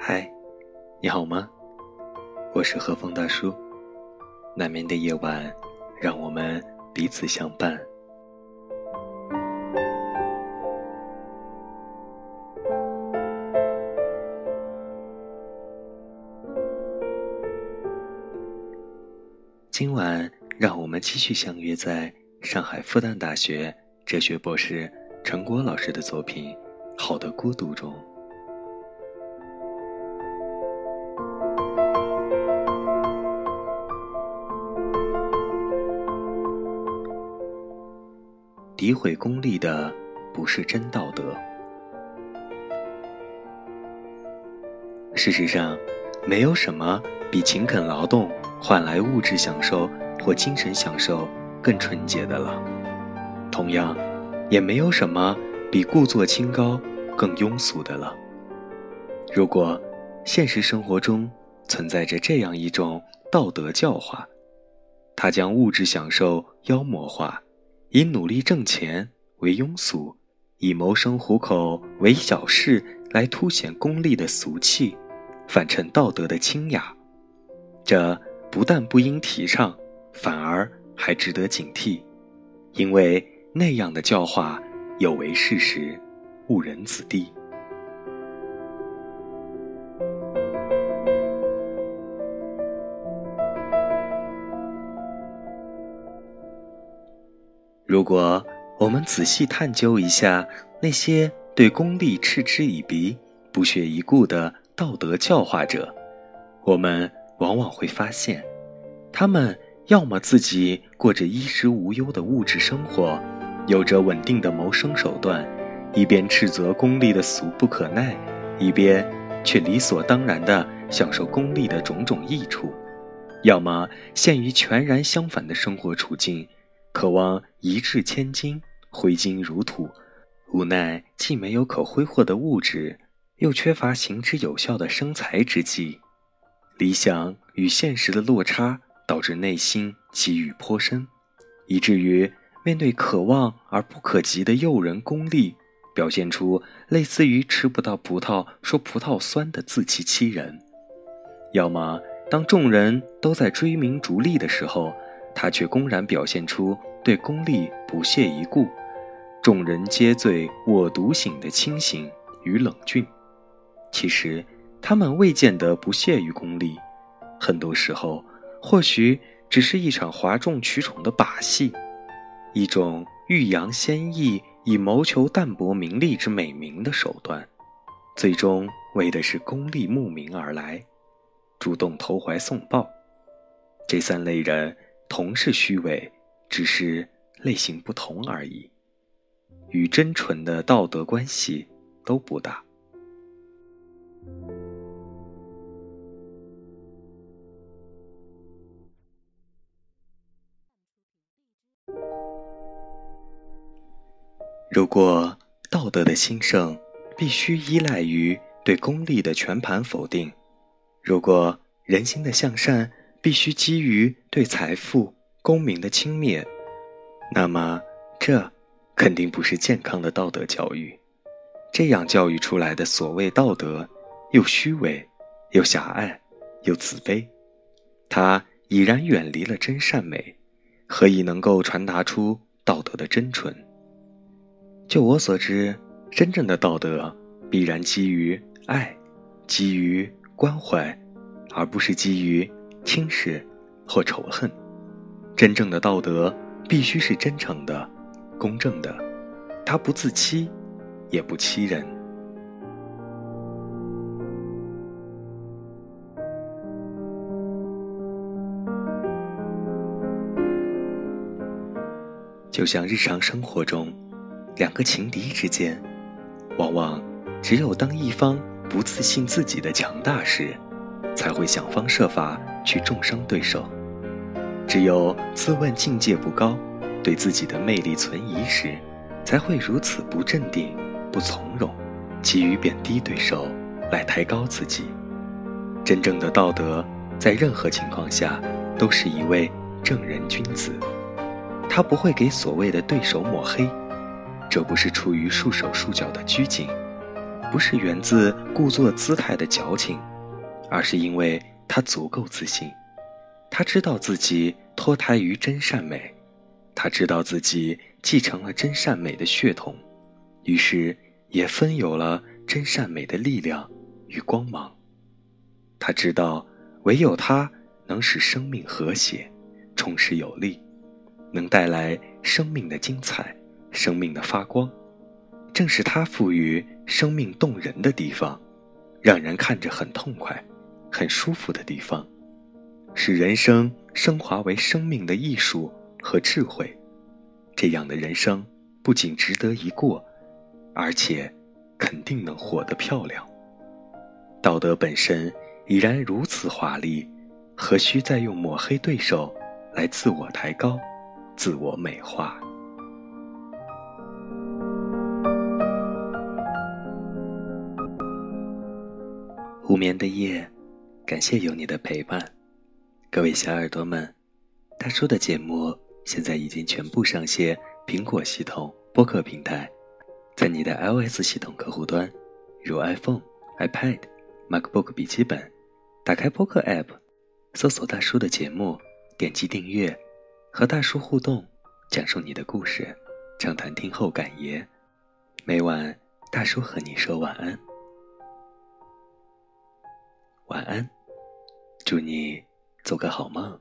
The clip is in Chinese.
嗨，你好吗？我是何风大叔。难眠的夜晚，让我们彼此相伴。今晚，让我们继续相约在上海复旦大学哲学博士陈果老师的作品《好的孤独》中。诋毁功利的，不是真道德。事实上，没有什么比勤恳劳动。换来物质享受或精神享受更纯洁的了。同样，也没有什么比故作清高更庸俗的了。如果现实生活中存在着这样一种道德教化，它将物质享受妖魔化，以努力挣钱为庸俗，以谋生糊口为小事，来凸显功利的俗气，反衬道德的清雅，这。不但不应提倡，反而还值得警惕，因为那样的教化有违事实，误人子弟。如果我们仔细探究一下那些对功利嗤之以鼻、不屑一顾的道德教化者，我们。往往会发现，他们要么自己过着衣食无忧的物质生活，有着稳定的谋生手段，一边斥责功利的俗不可耐，一边却理所当然地享受功利的种种益处；要么陷于全然相反的生活处境，渴望一掷千金，挥金如土，无奈既没有可挥霍的物质，又缺乏行之有效的生财之计。理想与现实的落差，导致内心积郁颇深，以至于面对可望而不可及的诱人功利，表现出类似于吃不到葡萄说葡萄酸的自欺欺人；要么当众人都在追名逐利的时候，他却公然表现出对功利不屑一顾，众人皆醉我独醒的清醒与冷峻。其实。他们未见得不屑于功利，很多时候，或许只是一场哗众取宠的把戏，一种欲扬先抑以谋求淡泊名利之美名的手段，最终为的是功利慕名而来，主动投怀送抱。这三类人同是虚伪，只是类型不同而已，与真纯的道德关系都不大。如果道德的兴盛必须依赖于对功利的全盘否定，如果人心的向善必须基于对财富、功名的轻蔑，那么这肯定不是健康的道德教育。这样教育出来的所谓道德，又虚伪，又狭隘，又自卑，它已然远离了真善美，何以能够传达出道德的真纯？就我所知，真正的道德必然基于爱，基于关怀，而不是基于轻视或仇恨。真正的道德必须是真诚的、公正的，他不自欺，也不欺人。就像日常生活中。两个情敌之间，往往只有当一方不自信自己的强大时，才会想方设法去重伤对手；只有自问境界不高，对自己的魅力存疑时，才会如此不镇定、不从容，急于贬低对手来抬高自己。真正的道德，在任何情况下都是一位正人君子，他不会给所谓的对手抹黑。这不是出于束手束脚的拘谨，不是源自故作姿态的矫情，而是因为他足够自信。他知道自己脱胎于真善美，他知道自己继承了真善美的血统，于是也分有了真善美的力量与光芒。他知道，唯有他能使生命和谐、充实有力，能带来生命的精彩、生命的发光。正是它赋予生命动人的地方，让人看着很痛快、很舒服的地方。使人生升华为生命的艺术和智慧，这样的人生不仅值得一过，而且肯定能活得漂亮。道德本身已然如此华丽，何须再用抹黑对手来自我抬高、自我美化？无眠的夜，感谢有你的陪伴。各位小耳朵们，大叔的节目现在已经全部上线苹果系统播客平台，在你的 iOS 系统客户端，如 iPhone、iPad、MacBook 笔记本，打开播客 App，搜索大叔的节目，点击订阅，和大叔互动，讲述你的故事，畅谈听后感言。每晚大叔和你说晚安，晚安，祝你。做个好梦。